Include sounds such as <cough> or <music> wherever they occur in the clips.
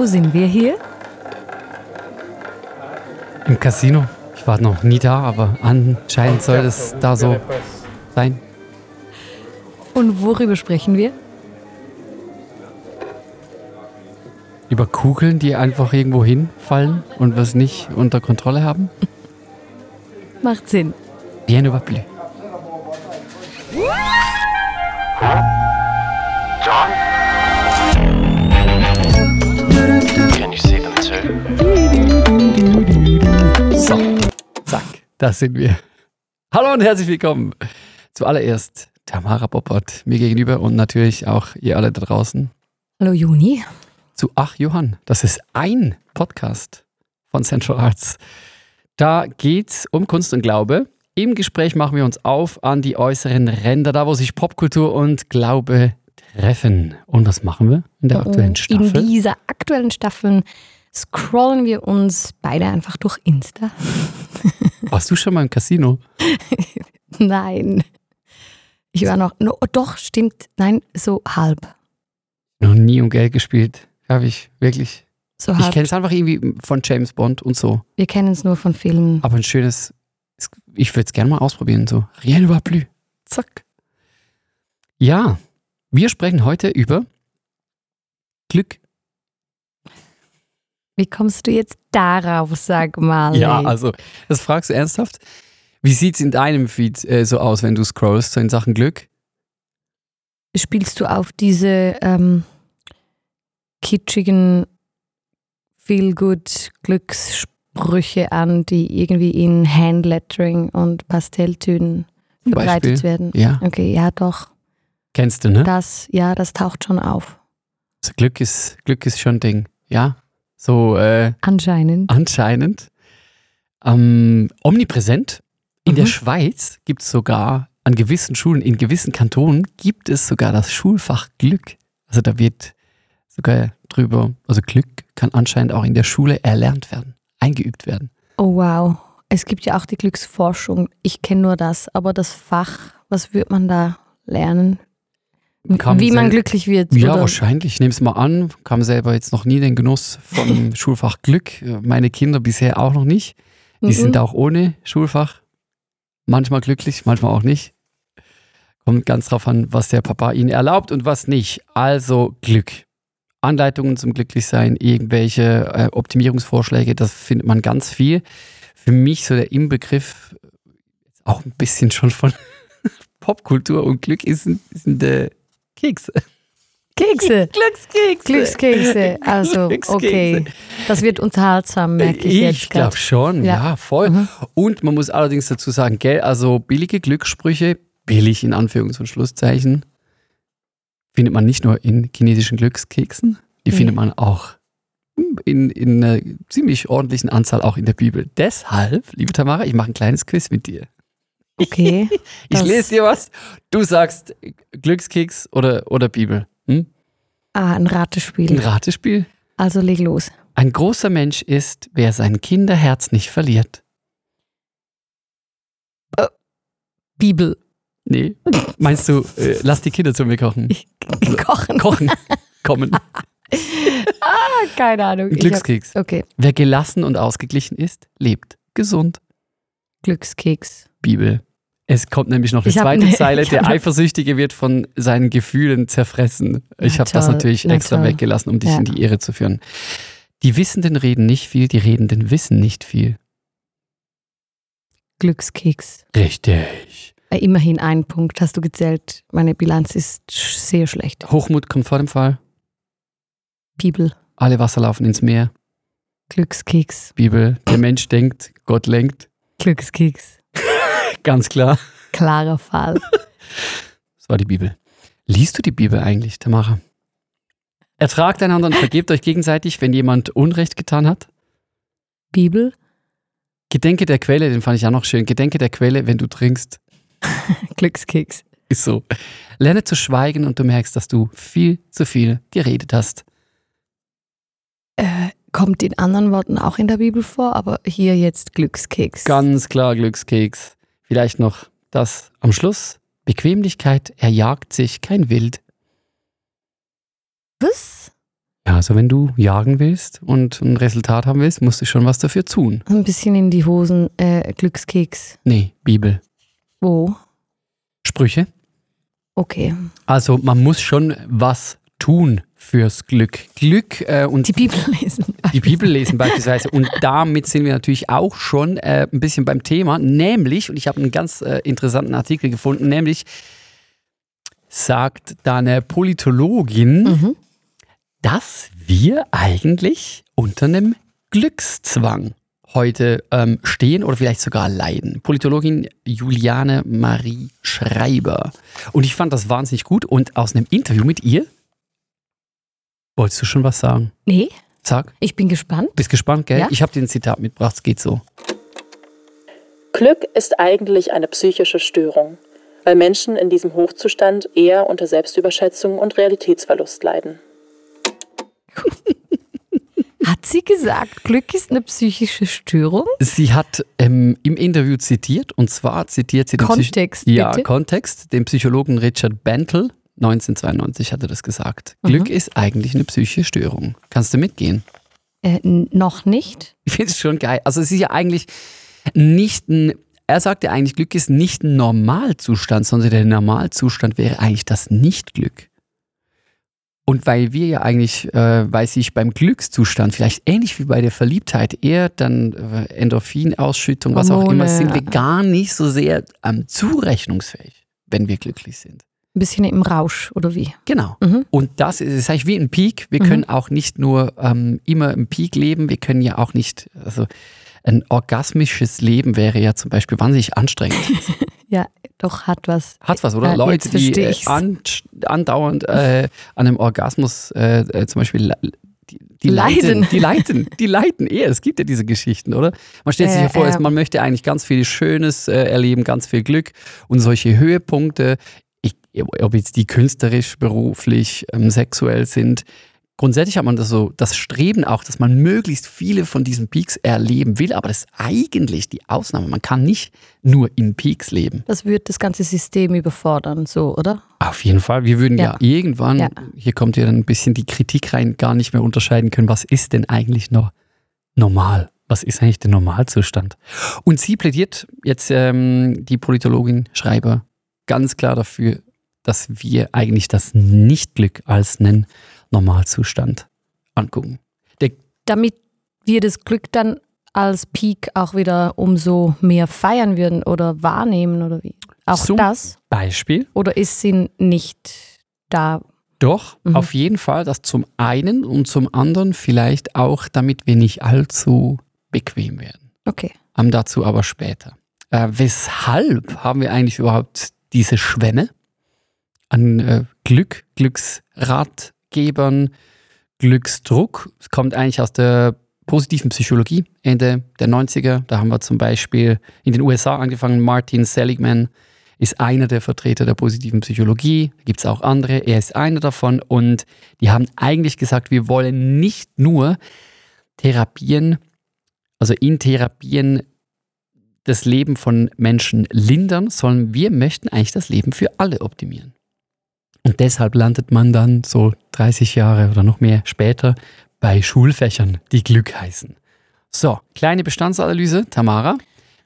Wo sind wir hier? Im Casino. Ich war noch nie da, aber anscheinend soll es da so sein. Und worüber sprechen wir? Über Kugeln, die einfach irgendwo hinfallen und was nicht unter Kontrolle haben? Macht Sinn. Bien ne zack, da sind wir. Hallo und herzlich willkommen. Zuallererst Tamara Boppert mir gegenüber und natürlich auch ihr alle da draußen Hallo Juni. zu Ach Johann. Das ist ein Podcast von Central Arts. Da geht's um Kunst und Glaube. Im Gespräch machen wir uns auf an die äußeren Ränder, da wo sich Popkultur und Glaube treffen. Und was machen wir in der aktuellen In Staffel? dieser aktuellen Staffel scrollen wir uns beide einfach durch Insta. <laughs> Warst du schon mal im Casino? Nein. Ich war noch, no, doch, stimmt, nein, so halb. Noch nie um Geld gespielt. Habe ich wirklich. So Ich halb. kenne es einfach irgendwie von James Bond und so. wir kennen es nur von Filmen. Aber ein schönes, ich würde es gerne mal ausprobieren. So, rien ne va plus. Zack. Ja, wir sprechen heute über Glück. Wie kommst du jetzt darauf, sag mal? Ja, also, das fragst du ernsthaft? Wie sieht es in deinem Feed äh, so aus, wenn du scrollst, so in Sachen Glück? Spielst du auf diese ähm, kitschigen Feel-Good-Glückssprüche an, die irgendwie in Handlettering und Pastelltönen verbreitet Beispiel? werden? Ja, Okay, ja doch. kennst du, ne? Das, ja, das taucht schon auf. Also Glück ist, Glück ist schon ein Ding. Ja, so äh, Anscheinend. anscheinend. Ähm, omnipräsent. In der Mhm. Schweiz gibt es sogar an gewissen Schulen, in gewissen Kantonen gibt es sogar das Schulfach Glück. Also da wird sogar drüber, also Glück kann anscheinend auch in der Schule erlernt werden, eingeübt werden. Oh wow. Es gibt ja auch die Glücksforschung. Ich kenne nur das, aber das Fach, was wird man da lernen? Wie man glücklich wird. Ja, oder? wahrscheinlich. Ich nehme es mal an. Kam selber jetzt noch nie den Genuss vom <laughs> Schulfach Glück. Meine Kinder bisher auch noch nicht. Die Mhm. sind auch ohne Schulfach. Manchmal glücklich, manchmal auch nicht. Kommt ganz drauf an, was der Papa ihnen erlaubt und was nicht. Also Glück. Anleitungen zum Glücklichsein, irgendwelche äh, Optimierungsvorschläge, das findet man ganz viel. Für mich so der Inbegriff, auch ein bisschen schon von <laughs> Popkultur und Glück, ist, ein- sind äh, Kekse. Kekse. <laughs> Glückskekse. Glückskekse. Also, Glückskekse. okay. Das wird unterhaltsam, merke ich, jetzt Ich glaube schon, ja, Ja. voll. Mhm. Und man muss allerdings dazu sagen, gell, also billige Glückssprüche, billig in Anführungs- und Schlusszeichen, findet man nicht nur in chinesischen Glückskeksen, die Nee. findet man auch in, in einer ziemlich ordentlichen Anzahl auch in der Bibel. Deshalb, liebe Tamara, ich mache ein kleines Quiz mit dir. Okay. <laughs> Ich lese dir was, du sagst Glückskeks oder, oder Bibel. Hm? Ah, ein Ein Ratespiel. Ratespiel. Also leg los. Ein großer Mensch ist, wer sein Kinderherz nicht verliert. Bibel. Nee. Meinst du, äh, lass die Kinder zu mir kochen? Kochen. Kochen. Kommen. <laughs> Keine Ahnung. Ich hab, Glückskeks. okay. Wer gelassen und ausgeglichen ist, lebt gesund. Glückskeks. Bibel. Es kommt nämlich noch eine zweite ne- Zeile. <laughs> Der ne- Eifersüchtige wird von seinen Gefühlen zerfressen. Ich Na habe das natürlich na extra toll. weggelassen, um dich Ja. in die Irre zu führen. Die Wissenden reden nicht viel, die Redenden wissen nicht viel. Glückskeks. Richtig. Äh, immerhin ein Punkt hast du gezählt. Meine Bilanz ist sehr schlecht. Hochmut kommt vor dem Fall. Bibel. Alle Wasser laufen ins Meer. Glückskeks. Bibel. Der Mensch denkt, Gott lenkt. Glückskeks. Ganz klar. Klarer Fall. Das war die Bibel. Liest du die Bibel eigentlich, Tamara? Ertragt einander und vergebt euch gegenseitig, wenn jemand Unrecht getan hat. Bibel. Gedenke der Quelle, den fand ich auch noch schön. Gedenke der Quelle, wenn du trinkst. <laughs> Glückskeks. Ist so. Lerne zu schweigen und du merkst, dass du viel zu viel geredet hast. Äh, kommt in anderen Worten auch in der Bibel vor, aber hier jetzt Glückskeks. Ganz klar Glückskeks. Vielleicht noch das am Schluss. Bequemlichkeit erjagt sich kein Wild. Was? Ja, Also wenn du jagen willst und ein Resultat haben willst, musst du schon was dafür tun. Ein bisschen in die Hosen, äh, Glückskeks. Nee, Bibel. Wo? Sprüche. Okay. Also man muss schon was tun fürs Glück. Glück äh, und Die Bibel lesen. die Bibel lesen beispielsweise. Und damit sind wir natürlich auch schon äh, ein bisschen beim Thema, nämlich, und ich habe einen ganz äh, interessanten Artikel gefunden, nämlich sagt da eine Politologin, Mhm. dass wir eigentlich unter einem Glückszwang heute ähm, stehen oder vielleicht sogar leiden. Politologin Juliane Marie Schreiber. Und ich fand das wahnsinnig gut. Und aus einem Interview mit ihr, wolltest du schon was sagen? Nee, Sag. ich bin gespannt. Bist gespannt, gell? Ja. Ich habe dir ein Zitat mitgebracht, es geht so. Glück ist eigentlich eine psychische Störung, weil Menschen in diesem Hochzustand eher unter Selbstüberschätzung und Realitätsverlust leiden. <laughs> Hat sie gesagt, Glück ist eine psychische Störung? Sie hat ähm, im Interview zitiert, und zwar zitiert sie den Psych- Kontext, ja, bitte. Kontext, den Psychologen Richard Bentel, 1992 hat er das gesagt. Mhm. Glück ist eigentlich eine psychische Störung. Kannst du mitgehen? Äh, noch nicht. <laughs> Ich finde es schon geil. Also es ist ja eigentlich nicht ein, er sagt ja eigentlich, Glück ist nicht ein Normalzustand, sondern der Normalzustand wäre eigentlich das Nicht-Glück. Und weil wir ja eigentlich, äh, weil sich beim Glückszustand, vielleicht ähnlich wie bei der Verliebtheit, eher dann äh, Endorphinausschüttung, was auch immer, Hormone. sind wir gar nicht so sehr ähm, zurechnungsfähig, wenn wir glücklich sind. Ein bisschen im Rausch oder wie? Genau. Mhm. Und das ist, ist eigentlich wie ein Peak. Wir Mhm. können auch nicht nur ähm, immer im Peak leben, wir können ja auch nicht, also ein orgasmisches Leben wäre ja zum Beispiel wahnsinnig anstrengend. <laughs> Ja, doch hat was. Hat was, oder? Ja, Leute, die äh, andauernd äh, an einem Orgasmus äh, äh, zum Beispiel die, die Leiden. leiden. Die <laughs> leiden, die leiden eher. Es gibt ja diese Geschichten, oder? Man stellt sich Äh, ja vor, äh. man möchte eigentlich ganz viel Schönes äh, erleben, ganz viel Glück und solche Höhepunkte, ob jetzt die künstlerisch, beruflich, ähm, sexuell sind. Grundsätzlich hat man das so, das Streben auch, dass man möglichst viele von diesen Peaks erleben will, aber das ist eigentlich die Ausnahme. Man kann nicht nur in Peaks leben. Das wird das ganze System überfordern, so, oder? Auf jeden Fall. Wir würden ja, Ja. irgendwann, Ja. hier kommt ja dann ein bisschen die Kritik rein, gar nicht mehr unterscheiden können, was ist denn eigentlich noch normal? Was ist eigentlich der Normalzustand? Und sie plädiert jetzt, ähm, die Politologin Schreiber, ganz klar dafür, dass wir eigentlich das Nichtglück als einen Normalzustand angucken. Damit wir das Glück dann als Peak auch wieder umso mehr feiern würden oder wahrnehmen oder wie? Auch Zum das? Beispiel Oder ist sie nicht da? Doch, Mhm. auf jeden Fall das zum einen und zum anderen vielleicht auch, damit wir nicht allzu bequem werden. Okay. Ähm, dazu aber später. Äh, weshalb haben wir eigentlich überhaupt diese Schwemme an äh, Glück, Glücksratgebern, Glücksdruck? Es kommt eigentlich aus der positiven Psychologie Ende der 90er. Da haben wir zum Beispiel in den USA angefangen. Martin Seligman ist einer der Vertreter der positiven Psychologie. Da gibt es auch andere. Er ist einer davon. Und die haben eigentlich gesagt, wir wollen nicht nur Therapien, also in Therapien das Leben von Menschen lindern, sondern wir möchten eigentlich das Leben für alle optimieren. Und deshalb landet man dann so 30 Jahre oder noch mehr später bei Schulfächern, die Glück heißen. So, kleine Bestandsanalyse, Tamara.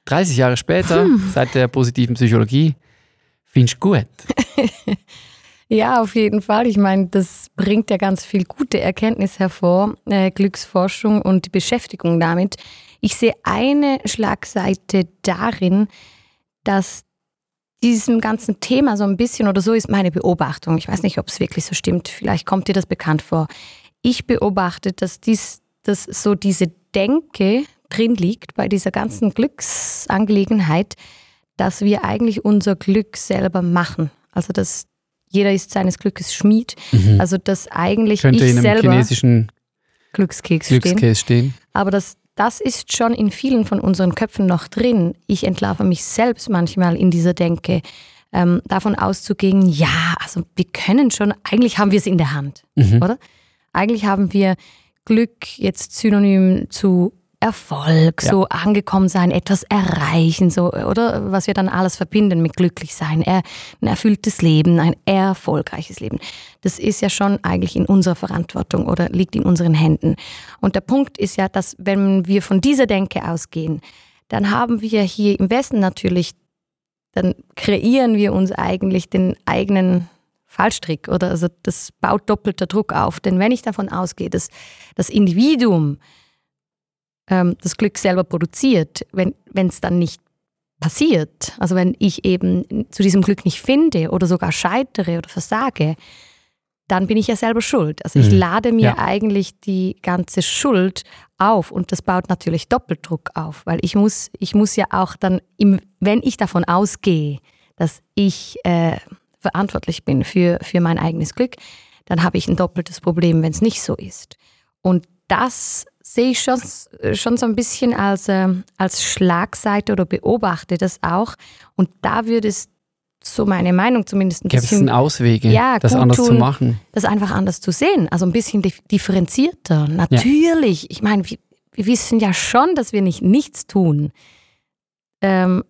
30 Jahre später, seit der positiven Psychologie, findest du gut. <laughs> Ja, auf jeden Fall. Ich meine, das bringt ja ganz viel gute Erkenntnis hervor, äh, Glücksforschung und die Beschäftigung damit. Ich sehe eine Schlagseite darin, dass diesem ganzen Thema so ein bisschen, oder so ist meine Beobachtung, ich weiß nicht, ob es wirklich so stimmt, vielleicht kommt dir das bekannt vor. Ich beobachte, dass dies, dass so diese Denke drin liegt bei dieser ganzen Glücksangelegenheit, dass wir eigentlich unser Glück selber machen. Also dass jeder ist seines Glückes Schmied. Also dass eigentlich Mhm. Könnte ich in einem selber chinesischen Glückskeks stehen. Glückscase stehen. Aber das, das ist schon in vielen von unseren Köpfen noch drin. Ich entlarve mich selbst manchmal in dieser Denke, ähm, davon auszugehen, ja, also wir können schon, eigentlich haben wir es in der Hand, Mhm. oder? Eigentlich haben wir Glück jetzt synonym zu Erfolg, Ja. so angekommen sein, etwas erreichen, so, oder was wir dann alles verbinden mit glücklich sein, ein erfülltes Leben, ein erfolgreiches Leben. Das ist ja schon eigentlich in unserer Verantwortung oder liegt in unseren Händen. Und der Punkt ist ja, dass wenn wir von dieser Denke ausgehen, dann haben wir hier im Westen natürlich, dann kreieren wir uns eigentlich den eigenen Fallstrick oder also das baut doppelter Druck auf. Denn wenn ich davon ausgehe, dass das Individuum ähm, das Glück selber produziert, wenn es dann nicht passiert, also wenn ich eben zu diesem Glück nicht finde oder sogar scheitere oder versage, dann bin ich ja selber schuld. Also ich Mhm. lade mir Ja. eigentlich die ganze Schuld auf und das baut natürlich Doppeldruck auf, weil ich muss, ich muss ja auch dann, im, wenn ich davon ausgehe, dass ich äh, verantwortlich bin für, für mein eigenes Glück, dann habe ich ein doppeltes Problem, wenn es nicht so ist. Und das sehe ich schon, schon so ein bisschen als, ähm, als Schlagseite oder beobachte das auch. Und da würde es, so meine Meinung zumindest, ein Gäbe es bisschen denn Auswege, Ja, das anders zu tun. machen? das einfach anders zu sehen, also ein bisschen dif- differenzierter. Natürlich, ich meine, wir, wir wissen ja schon, dass wir nicht nichts tun ähm,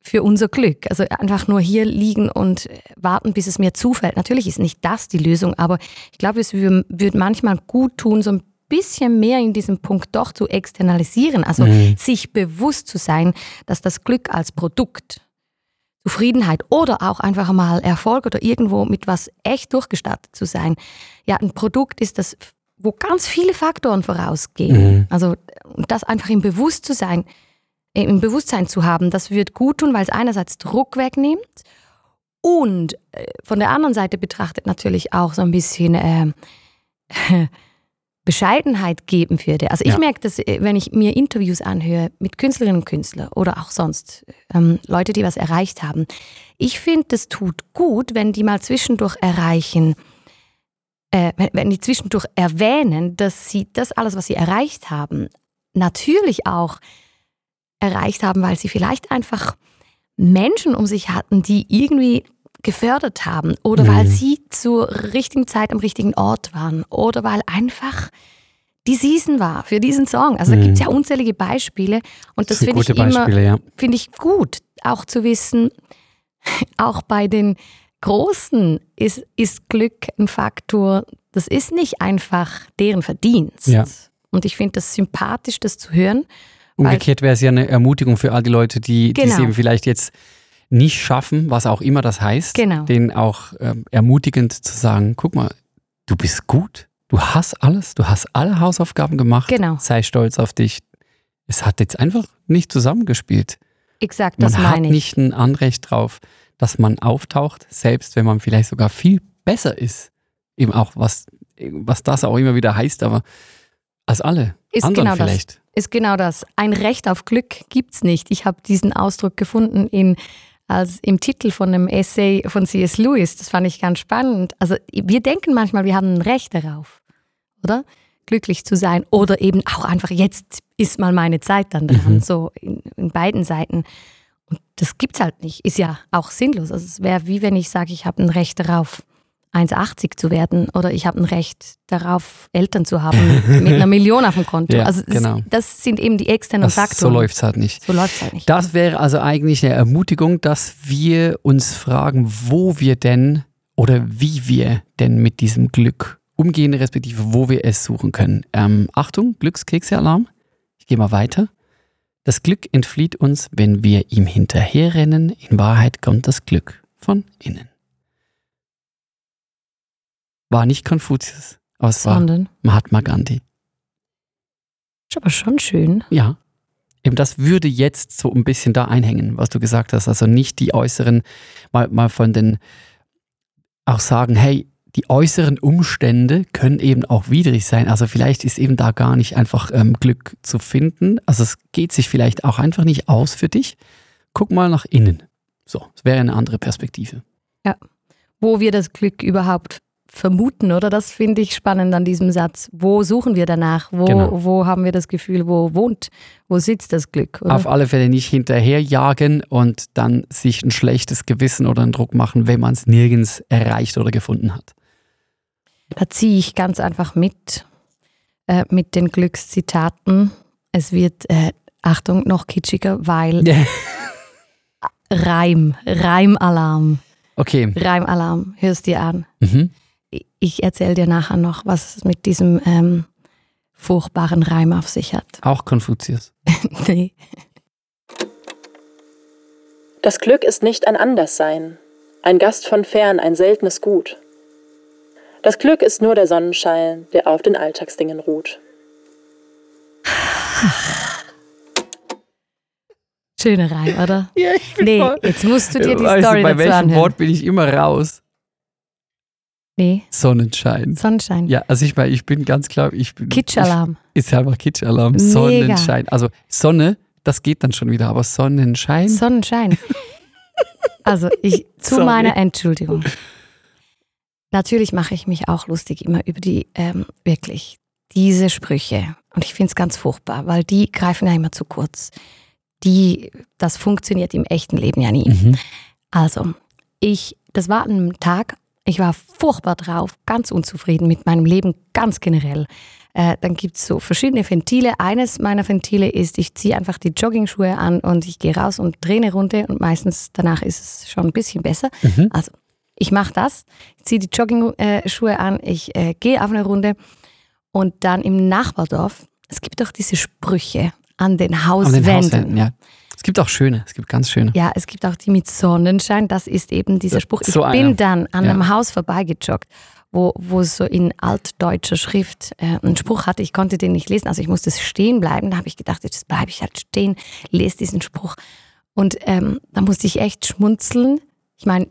für unser Glück. Also einfach nur hier liegen und äh, warten, bis es mir zufällt. Natürlich ist nicht das die Lösung, aber ich glaube, es wür- würde manchmal gut tun, so ein bisschen mehr in diesem Punkt doch zu externalisieren. Also Mhm. sich bewusst zu sein, dass das Glück als Produkt Zufriedenheit oder auch einfach mal Erfolg oder irgendwo mit was echt durchgestartet zu sein. Ja, ein Produkt ist das, wo ganz viele Faktoren vorausgehen. Mhm. Also und das einfach im Bewusstsein, äh, im Bewusstsein zu haben, das wird gut tun, weil es einerseits Druck wegnimmt und äh, von der anderen Seite betrachtet natürlich auch so ein bisschen ähm, <laughs> Bescheidenheit geben würde. Also ich Ja. merke das, äh, wenn ich mir Interviews anhöre mit Künstlerinnen und Künstlern oder auch sonst ähm, Leute, die was erreicht haben. Ich finde, das tut gut, wenn die mal zwischendurch erreichen, äh, wenn, wenn die zwischendurch erwähnen, dass sie das alles, was sie erreicht haben, natürlich auch erreicht haben, weil sie vielleicht einfach Menschen um sich hatten, die irgendwie gefördert haben oder weil Mhm. sie zur richtigen Zeit am richtigen Ort waren oder weil einfach die Season war für diesen Song. Also da Mhm. gibt es ja unzählige Beispiele und das sind finde ich immer ja. finde ich gut, auch zu wissen, <laughs> auch bei den Großen ist, ist Glück ein Faktor, das ist nicht einfach deren Verdienst. Ja. Und ich finde das sympathisch, das zu hören. Weil- Umgekehrt wäre es ja eine Ermutigung für all die Leute, die, die es Genau. eben vielleicht jetzt nicht schaffen, was auch immer das heißt, Genau. denen auch ähm, ermutigend zu sagen, guck mal, du bist gut, du hast alles, du hast alle Hausaufgaben gemacht, Genau. sei stolz auf dich. Es hat jetzt einfach nicht zusammengespielt. Exakt, Man das hat meine ich. nicht ein Anrecht drauf, dass man auftaucht, selbst wenn man vielleicht sogar viel besser ist. Eben auch, was, was das auch immer wieder heißt, aber als alle Ist anderen genau das. vielleicht. Ist genau das. Ein Recht auf Glück gibt's nicht. Ich habe diesen Ausdruck gefunden in, als im Titel von einem Essay von C.S. Lewis. Das fand ich ganz spannend. Also wir denken manchmal, wir haben ein Recht darauf, oder? Glücklich zu sein. Oder eben auch einfach, jetzt ist mal meine Zeit dann dran. Mhm. So in, in beiden Seiten. Und das gibt's halt nicht. Ist ja auch sinnlos. Also es wäre wie wenn ich sage, ich habe ein Recht darauf, 1,80 zu werden oder ich habe ein Recht darauf, Eltern zu haben mit einer <laughs> Million auf dem Konto. Ja, also das, genau. das sind eben die externen Das, so Faktoren. läuft es halt nicht. So läuft's halt nicht. Das wäre also eigentlich eine Ermutigung, dass wir uns fragen, wo wir denn oder wie wir denn mit diesem Glück umgehen, respektive wo wir es suchen können. Ähm, Achtung, Glückskekse-Alarm. Ich gehe mal weiter. Das Glück entflieht uns, wenn wir ihm hinterherrennen. In Wahrheit kommt das Glück von innen. War nicht Konfuzius, aber es war Mahatma Gandhi. ist aber schon schön. Ja. Eben das würde jetzt so ein bisschen da einhängen, was du gesagt hast. Also nicht die äußeren, mal, mal von den, auch sagen, hey, die äußeren Umstände können eben auch widrig sein. Also vielleicht ist eben da gar nicht einfach ähm, Glück zu finden. Also es geht sich vielleicht auch einfach nicht aus für dich. Guck mal nach innen. So, das wäre eine andere Perspektive. Wo wir das Glück überhaupt vermuten, oder? Das finde ich spannend an diesem Satz. Wo suchen wir danach? Wo, Genau. wo haben wir das Gefühl, wo wohnt, wo sitzt das Glück? Oder? Auf alle Fälle nicht hinterherjagen und dann sich ein schlechtes Gewissen oder einen Druck machen, wenn man es nirgends erreicht oder gefunden hat. Da ziehe ich ganz einfach mit, äh, mit den Glückszitaten. es wird, äh, Achtung, noch kitschiger, weil Reim, Reimalarm, Okay. Reimalarm, hörst dir an. Mhm. Ich- erzähle dir nachher noch, was es mit diesem ähm, furchtbaren Reim auf sich hat. Auch Konfuzius. <laughs> nee. Das Glück ist nicht ein Anderssein, ein Gast von fern, ein seltenes Gut. Das Glück ist nur der Sonnenschein, der auf den Alltagsdingen ruht. Schöner Reim, oder? Ja, ich bin Nee, voll- jetzt musst du dir die Weißt Story du, bei dazu welchem anhören. Wort bin ich immer raus? Nee, Sonnenschein. Sonnenschein. Ja, also ich meine, ich bin ganz klar, ich bin. Kitschalarm. Ist ja einfach Kitschalarm. Sonnenschein. Also Sonne, das geht dann schon wieder, aber Sonnenschein. Sonnenschein. <laughs> Also ich zu Sorry. meiner Entschuldigung. Natürlich mache ich mich auch lustig immer über die ähm, wirklich diese Sprüche und ich finde es ganz furchtbar, weil die greifen ja immer zu kurz. Die, das funktioniert im echten Leben ja nie. Mhm. Also ich, das war an einem Tag. Ich war furchtbar drauf, ganz unzufrieden mit meinem Leben, ganz generell. Äh, dann gibt es so verschiedene Ventile. Eines meiner Ventile ist, ich ziehe einfach die Joggingschuhe an und ich gehe raus und drehe eine Runde und meistens danach ist es schon ein bisschen besser. Mhm. Also ich mache das, ich ziehe die Joggingschuhe an, ich äh, gehe auf eine Runde und dann im Nachbardorf, es gibt doch diese Sprüche an den An den Hauswänden. Hauswänden, ja. Es gibt auch schöne, es gibt ganz schöne. Ja, es gibt auch die mit Sonnenschein. Das ist eben dieser Spruch. Ich so bin einer. dann an Ja. einem Haus vorbeigejoggt, wo, wo so in altdeutscher Schrift äh, einen Spruch hatte. Ich konnte den nicht lesen, also ich musste stehen bleiben. Da habe ich gedacht, jetzt bleibe ich halt stehen, lese diesen Spruch. Und ähm, da musste ich echt schmunzeln. Ich meine,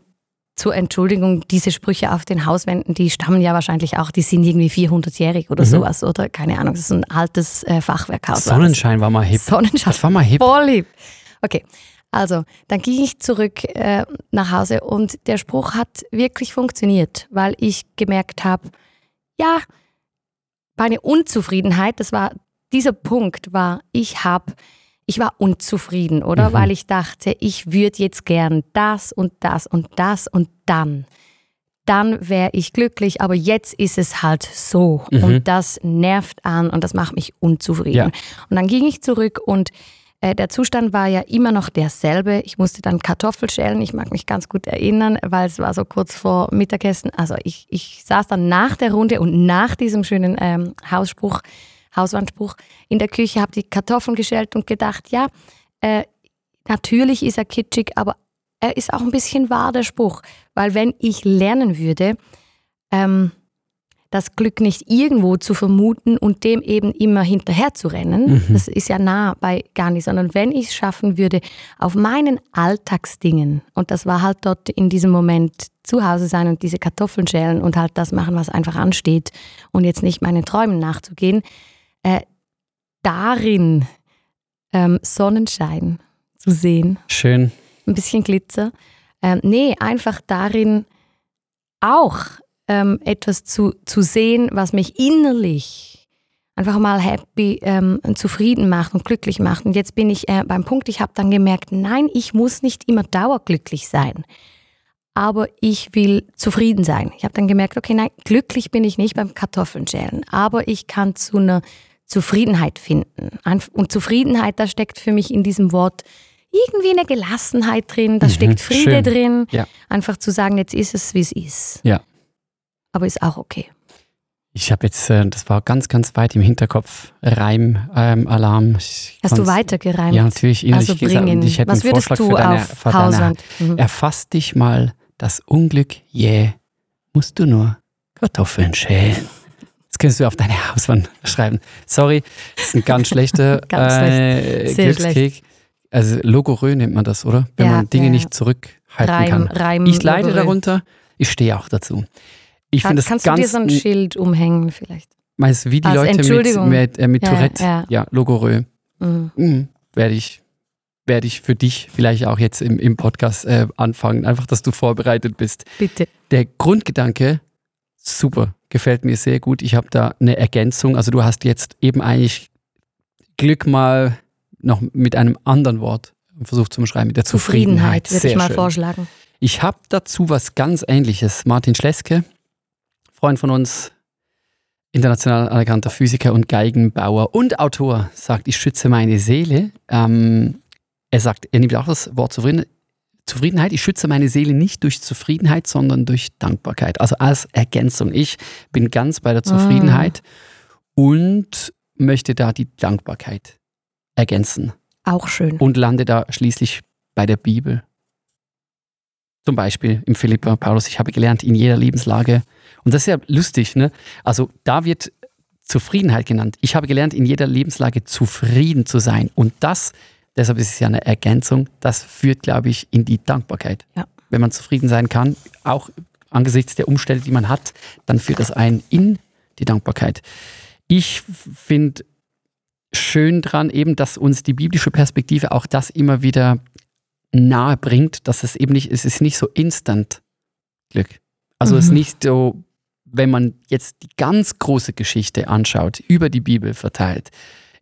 zur Entschuldigung, diese Sprüche auf den Hauswänden, die stammen ja wahrscheinlich auch, die sind irgendwie 400-jährig oder Mhm. sowas, oder? Keine Ahnung, das ist ein altes äh, Fachwerkhaus. Sonnenschein war mal hip. Sonnenschein. Das war mal hip. Voll lieb. Okay, also dann ging ich zurück äh, nach Hause und der Spruch hat wirklich funktioniert, weil ich gemerkt habe, ja, meine Unzufriedenheit, das war dieser Punkt war, ich habe ich war unzufrieden, oder? Mhm. Weil ich dachte, ich würde jetzt gern das und das und das und dann. Dann wäre ich glücklich, aber jetzt ist es halt so. Mhm. Und das nervt an und das macht mich unzufrieden. Ja. Und dann ging ich zurück und äh, der Zustand war ja immer noch derselbe. Ich musste dann Kartoffel schälen. Ich mag mich ganz gut erinnern, weil es war so kurz vor Mittagessen. Also ich, ich saß dann nach der Runde und nach diesem schönen ähm, Hausspruch, Hauswandspruch in der Küche, habe die Kartoffeln geschält und gedacht, ja, äh, natürlich ist er kitschig, aber er ist auch ein bisschen wahr, der Spruch. Weil wenn ich lernen würde, ähm, das Glück nicht irgendwo zu vermuten und dem eben immer hinterher zu rennen, Mhm. das ist ja nah bei gar nicht, sondern wenn ich es schaffen würde, auf meinen Alltagsdingen, und das war halt dort in diesem Moment zu Hause sein und diese Kartoffeln schälen und halt das machen, was einfach ansteht und jetzt nicht meinen Träumen nachzugehen, äh, darin ähm, Sonnenschein zu sehen Schön. ein bisschen Glitzer. Ähm, nee, einfach darin auch ähm, etwas zu, zu sehen, was mich innerlich einfach mal happy, ähm, und zufrieden macht und glücklich macht. Und jetzt bin ich äh, beim Punkt, ich habe dann gemerkt, nein, ich muss nicht immer dauerglücklich sein. Aber ich will zufrieden sein. Ich habe dann gemerkt, okay, nein, glücklich bin ich nicht beim Kartoffeln schälen, aber ich kann zu einer Zufriedenheit finden. Und Zufriedenheit, da steckt für mich in diesem Wort irgendwie eine Gelassenheit drin, da Mhm, steckt Friede schön. drin. Ja. Einfach zu sagen, jetzt ist es, wie es ist. Ja. Aber ist auch okay. Ich habe jetzt, äh, das war ganz, ganz weit im Hinterkopf, Reim, ähm, Alarm. Ich Hast du weitergereimt? Ja, natürlich. also gesagt, bringen. ich hätte Was einen würdest Vorschlag du für deine, auf für deine Hauswand? Mhm. Erfass dich mal das Unglück, yeah, musst du nur Kartoffeln schälen. Das könntest du auf deine Hauswand <laughs> schreiben. Sorry, das ist ein ganz schlechter <laughs> Ganz äh, Sehr Glückskick. Also Logorö nennt man das, oder? Wenn Ja, man Dinge ja. nicht zurückhalten Reim, kann. Reim, Ich leide Logorö. darunter, ich stehe auch dazu. Ich Kann, finde das kannst du ganz, dir so ein Schild umhängen vielleicht? meinst du, wie die als Leute mit, mit, äh, mit Ja, Tourette, ja. ja, Logorö. Mhm. Mhm. Werde ich, werde ich für dich vielleicht auch jetzt im, im Podcast äh, anfangen, einfach, dass du vorbereitet bist. Bitte. Der Grundgedanke, super, gefällt mir sehr gut. Ich habe da eine Ergänzung. Also du hast jetzt eben eigentlich Glück mal noch mit einem anderen Wort versucht zu beschreiben, mit der Zufriedenheit. Zufriedenheit, würde ich mal schön. vorschlagen. Ich habe dazu was ganz ähnliches. Martin Schleske, Freund von uns, international anerkannter Physiker und Geigenbauer und Autor, sagt, ich schütze meine Seele. Ähm, er sagt, er nimmt auch das Wort Zufrieden, Zufriedenheit. Ich schütze meine Seele nicht durch Zufriedenheit, sondern durch Dankbarkeit. Also als Ergänzung. Ich bin ganz bei der Zufriedenheit und möchte da die Dankbarkeit ergänzen Auch schön. und lande da schließlich bei der Bibel. Zum Beispiel im Philippa Paulus, ich habe gelernt, in jeder Lebenslage. Und das ist ja lustig, ne? Also da wird Zufriedenheit genannt. Ich habe gelernt, in jeder Lebenslage zufrieden zu sein. Und das, deshalb ist es ja eine Ergänzung, das führt, glaube ich, in die Dankbarkeit. Ja. Wenn man zufrieden sein kann, auch angesichts der Umstände, die man hat, dann führt das einen in die Dankbarkeit. Ich finde schön dran eben, dass uns die biblische Perspektive auch das immer wieder nahe bringt, dass es eben nicht, es ist nicht so instant Glück. Also es ist Mhm. nicht so, wenn man jetzt die ganz große Geschichte anschaut, über die Bibel verteilt.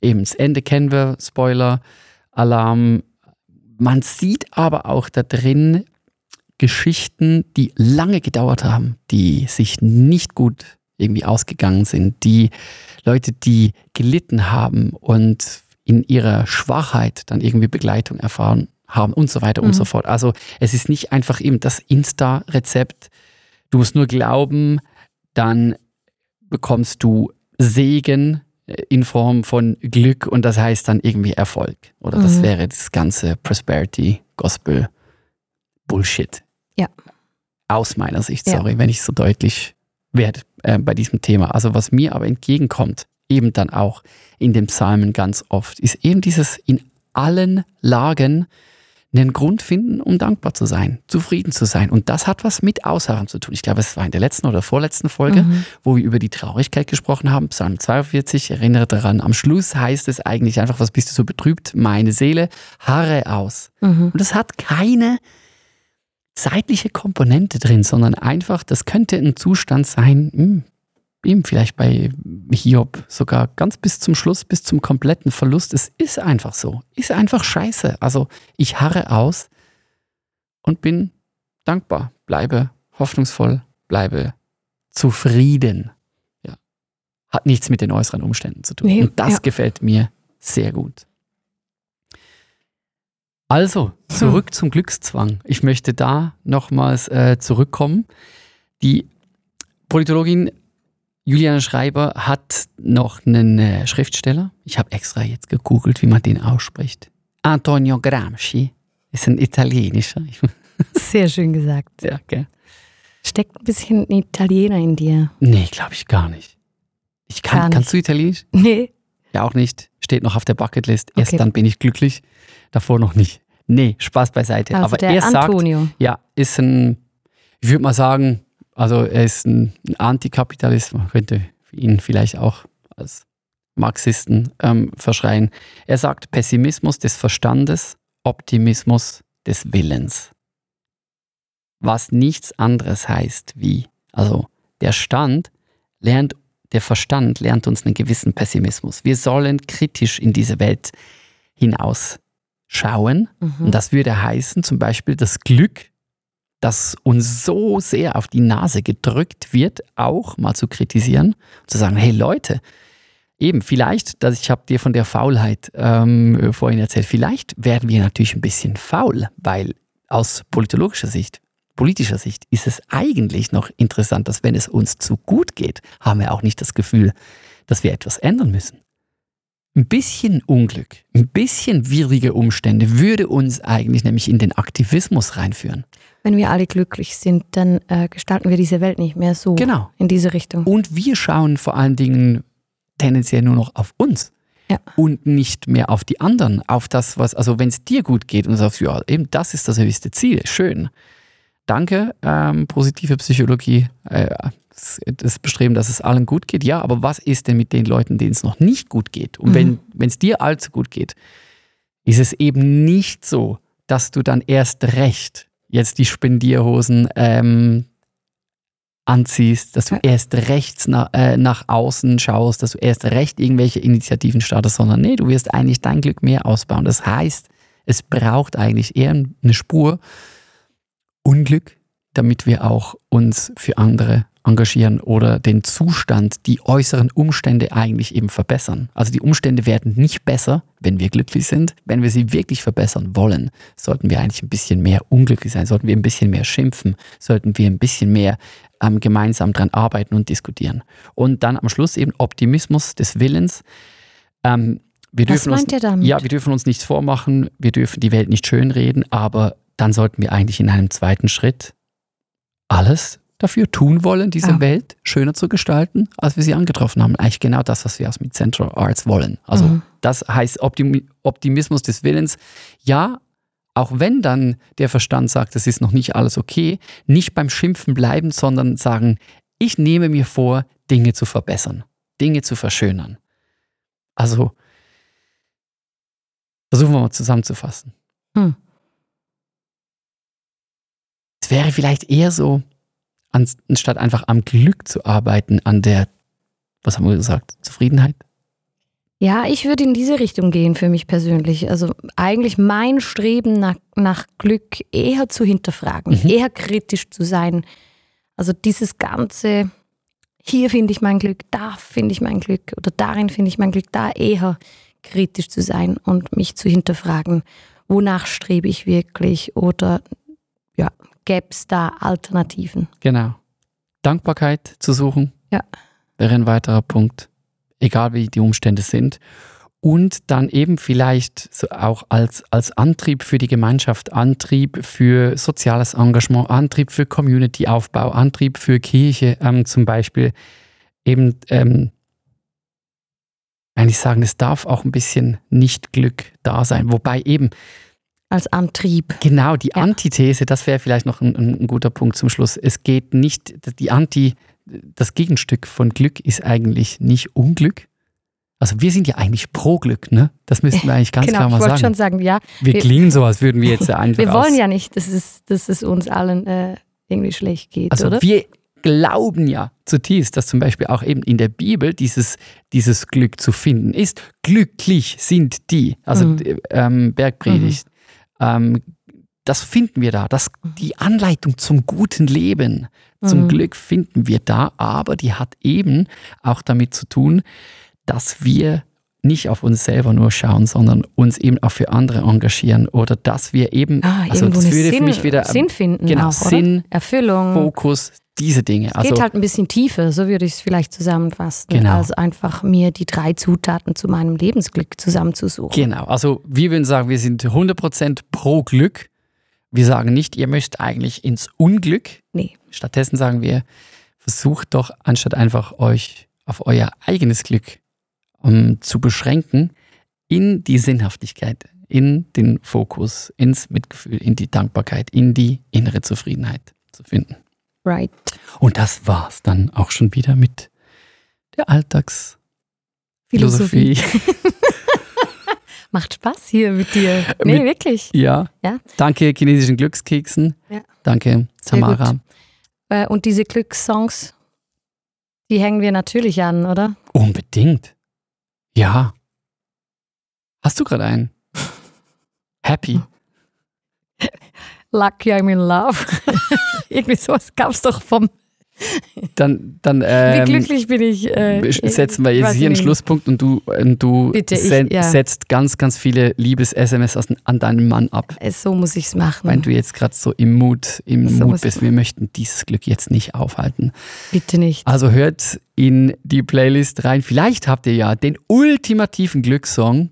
Eben das Ende kennen wir, Spoiler, Alarm. Man sieht aber auch da drin Geschichten, die lange gedauert haben, die sich nicht gut irgendwie ausgegangen sind, die Leute, die gelitten haben und in ihrer Schwachheit dann irgendwie Begleitung erfahren haben und so weiter und Mhm. so fort. Also es ist nicht einfach eben das Insta-Rezept. Du musst nur glauben, dann bekommst du Segen äh, in Form von Glück und das heißt dann irgendwie Erfolg. Oder das Mhm. wäre das ganze Prosperity Gospel Bullshit. Ja. Aus meiner Sicht, Ja. sorry, wenn ich so deutlich werde äh, bei diesem Thema. Also was mir aber entgegenkommt, eben dann auch in den Psalmen ganz oft, ist eben dieses in allen Lagen einen Grund finden, um dankbar zu sein, zufrieden zu sein. Und das hat was mit Ausharren zu tun. Ich glaube, es war in der letzten oder vorletzten Folge, Mhm. wo wir über die Traurigkeit gesprochen haben. Psalm 42, erinnere daran, am Schluss heißt es eigentlich einfach, was bist du so betrübt? Meine Seele, harre aus. Mhm. Und das hat keine zeitliche Komponente drin, sondern einfach, das könnte ein Zustand sein, hm, eben vielleicht bei Hiob sogar ganz bis zum Schluss, bis zum kompletten Verlust. Es ist einfach so. Ist einfach scheiße. Also ich harre aus und bin dankbar, bleibe hoffnungsvoll, bleibe zufrieden. Ja. Hat nichts mit den äußeren Umständen zu tun. Nee, und das ja. gefällt mir sehr gut. Also, zurück zum Glückszwang. Ich möchte da nochmals äh, zurückkommen. Die Politologin Juliane Schreiber hat noch einen äh, Schriftsteller. Ich habe extra jetzt gegoogelt, wie man den ausspricht. Antonio Gramsci ist ein italienischer. <laughs> Sehr schön gesagt. ja, gell? Steckt ein bisschen ein Italiener in dir. Nee, glaube ich gar nicht. Ich Gar kann, nicht. kannst du Italienisch? Nee. Ja, auch nicht. Steht noch auf der Bucketlist. Erst Okay. dann bin ich glücklich. Davor noch nicht. Nee, Spaß beiseite. Also Aber der er sagt, Antonio. ja, ist ein, ich würde mal sagen, also er ist ein, ein Antikapitalist. Man könnte ihn vielleicht auch als Marxisten ähm, verschreien. Er sagt Pessimismus des Verstandes, Optimismus des Willens. Was nichts anderes heißt wie, also der Stand lernt, der Verstand lernt uns einen gewissen Pessimismus. Wir sollen kritisch in diese Welt hinausschauen. Mhm. Und das würde heißen, zum Beispiel das Glück, das uns so sehr auf die Nase gedrückt wird, auch mal zu kritisieren, zu sagen, hey Leute, eben vielleicht, dass ich habe dir von der Faulheit ähm, vorhin erzählt, vielleicht werden wir natürlich ein bisschen faul, weil aus politologischer Sicht, politischer Sicht ist es eigentlich noch interessant, dass wenn es uns zu gut geht, haben wir auch nicht das Gefühl, dass wir etwas ändern müssen. Ein bisschen Unglück, ein bisschen widrige Umstände würde uns eigentlich nämlich in den Aktivismus reinführen. Wenn wir alle glücklich sind, dann äh, gestalten wir diese Welt nicht mehr so Genau. in diese Richtung. Und wir schauen vor allen Dingen tendenziell nur noch auf uns Ja. und nicht mehr auf die anderen, auf das, was, also wenn es dir gut geht und du sagst, ja, eben das ist das höchste Ziel, schön. Danke, ähm, positive Psychologie, äh, das, Bestreben, dass es allen gut geht, ja, aber was ist denn mit den Leuten, denen es noch nicht gut geht? Und Mhm. wenn es dir allzu gut geht, ist es eben nicht so, dass du dann erst recht jetzt die Spendierhosen ähm, anziehst, dass du Ja. erst rechts nach, äh, nach außen schaust, dass du erst recht irgendwelche Initiativen startest, sondern nee, du wirst eigentlich dein Glück mehr ausbauen. Das heißt, es braucht eigentlich eher eine Spur Unglück, damit wir auch uns für andere engagieren oder den Zustand, die äußeren Umstände eigentlich eben verbessern. Also die Umstände werden nicht besser, wenn wir glücklich sind. Wenn wir sie wirklich verbessern wollen, sollten wir eigentlich ein bisschen mehr unglücklich sein, sollten wir ein bisschen mehr schimpfen, sollten wir ein bisschen mehr ähm, gemeinsam dran arbeiten und diskutieren. Und dann am Schluss eben Optimismus des Willens. Ähm, wir Was dürfen uns, meint ihr damit? Ja, wir dürfen uns nichts vormachen, wir dürfen die Welt nicht schönreden, aber dann sollten wir eigentlich in einem zweiten Schritt alles dafür tun wollen, diese Ah. Welt schöner zu gestalten, als wir sie angetroffen haben. Eigentlich genau das, was wir aus mit Central Arts wollen. Also Mhm. das heißt Optimi Optimismus des Willens. Ja, auch wenn dann der Verstand sagt, es ist noch nicht alles okay, nicht beim Schimpfen bleiben, sondern sagen, ich nehme mir vor, Dinge zu verbessern, Dinge zu verschönern. Also versuchen wir mal zusammenzufassen. Hm. Es wäre vielleicht eher so, anstatt einfach am Glück zu arbeiten, an der, was haben wir gesagt, Zufriedenheit? Ja, ich würde in diese Richtung gehen für mich persönlich. Also eigentlich mein Streben nach, nach Glück eher zu hinterfragen, Mhm. eher kritisch zu sein. Also dieses ganze, hier finde ich mein Glück, da finde ich mein Glück oder darin finde ich mein Glück, da eher kritisch zu sein und mich zu hinterfragen, wonach strebe ich wirklich oder ja, gäbe es da Alternativen? Genau. Dankbarkeit zu suchen. Ja. Wäre ein weiterer Punkt. Egal wie die Umstände sind. Und dann eben vielleicht auch als, als Antrieb für die Gemeinschaft, Antrieb für soziales Engagement, Antrieb für Community-Aufbau, Antrieb für Kirche ähm, zum Beispiel. Eben, ähm, eigentlich sagen, es darf auch ein bisschen Nicht-Glück da sein. Wobei eben Als Antrieb. Genau, die Ja. Antithese, das wäre vielleicht noch ein, ein guter Punkt zum Schluss. Es geht nicht, die Anti, das Gegenstück von Glück ist eigentlich nicht Unglück. Also wir sind ja eigentlich pro Glück, ne? Das müssten wir eigentlich ganz genau, klar ich mal wollte sagen. schon sagen, ja, wir wir- klingen so, als würden wir jetzt <laughs> einfach wir wollen ja nicht, dass es, dass es uns allen äh, irgendwie schlecht geht, Also oder? wir glauben ja zutiefst, dass zum Beispiel auch eben in der Bibel dieses, dieses Glück zu finden ist. Glücklich sind die, also Mhm. ähm, Bergpredigt. Ähm, das finden wir da. Das, die Anleitung zum guten Leben, zum Mhm. Glück finden wir da, aber die hat eben auch damit zu tun, dass wir nicht auf uns selber nur schauen, sondern uns eben auch für andere engagieren oder dass wir eben, Ah, also das würde Sinn, für mich wieder Sinn finden genau, auch? Sinn, Erfüllung. Fokus, diese Dinge. Es Also geht halt ein bisschen tiefer, so würde ich es vielleicht zusammenfassen, Genau. als einfach mir die drei Zutaten zu meinem Lebensglück zusammenzusuchen. Genau, also wir würden sagen, wir sind 100% pro Glück. Wir sagen nicht, ihr müsst eigentlich ins Unglück. Nee. Stattdessen sagen wir, versucht doch, anstatt einfach euch auf euer eigenes Glück um, zu beschränken, in die Sinnhaftigkeit, in den Fokus, ins Mitgefühl, in die Dankbarkeit, in die innere Zufriedenheit zu finden. Right. Und das war's dann auch schon wieder mit der Alltagsphilosophie. <laughs> Macht Spaß hier mit dir. Nee, Mit- wirklich. Ja. Ja. Danke chinesischen Glückskeksen. Ja. Danke gut. Äh, Und diese Glückssongs, die hängen wir natürlich an, oder? Unbedingt. Ja. Hast du gerade einen? <laughs> Happy. Lucky I'm in Love. <laughs> Irgendwie sowas gab es doch vom. Dann, dann Wie ähm, glücklich bin ich. Äh, setzen wir ich jetzt hier einen. Schlusspunkt und du, und du Bitte, ich- sen- ja. setzt ganz, ganz viele Liebes-SMS an, an deinen Mann ab. Äh, So muss ich es machen. Wenn du jetzt gerade so im Mut, im So Mut bist, ich- wir möchten dieses Glück jetzt nicht aufhalten. Bitte nicht. Also hört in die Playlist rein. Vielleicht habt ihr ja den ultimativen Glückssong.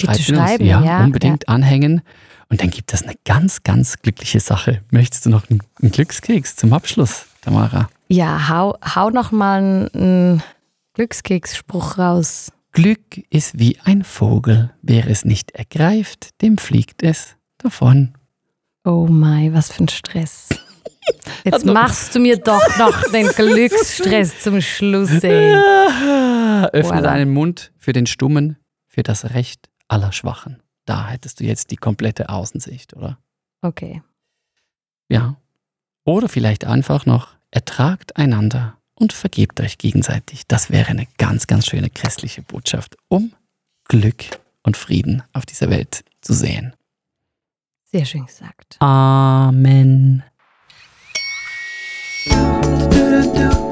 Bitte Schreibt uns, schreiben, ja, ja, unbedingt anhängen. Und dann gibt es eine ganz, ganz glückliche Sache. Möchtest du noch einen, einen Glückskeks zum Abschluss, Tamara? Ja, hau, hau noch mal einen Glückskeksspruch raus. Glück ist wie ein Vogel. Wer es nicht ergreift, dem fliegt es davon. Oh mein, was für ein Stress. <laughs> Jetzt Also- machst du mir doch noch den Glücksstress zum Schluss, ey. <laughs> Öffne deinen Mund für den Stummen, für das Recht aller Schwachen. Da hättest du jetzt die komplette Außensicht, oder? Okay. Ja. Oder vielleicht einfach noch, ertragt einander und vergebt euch gegenseitig. Das wäre eine ganz, ganz schöne christliche Botschaft, um Glück und Frieden auf dieser Welt zu sehen. Sehr schön gesagt. Amen. Do-do-do.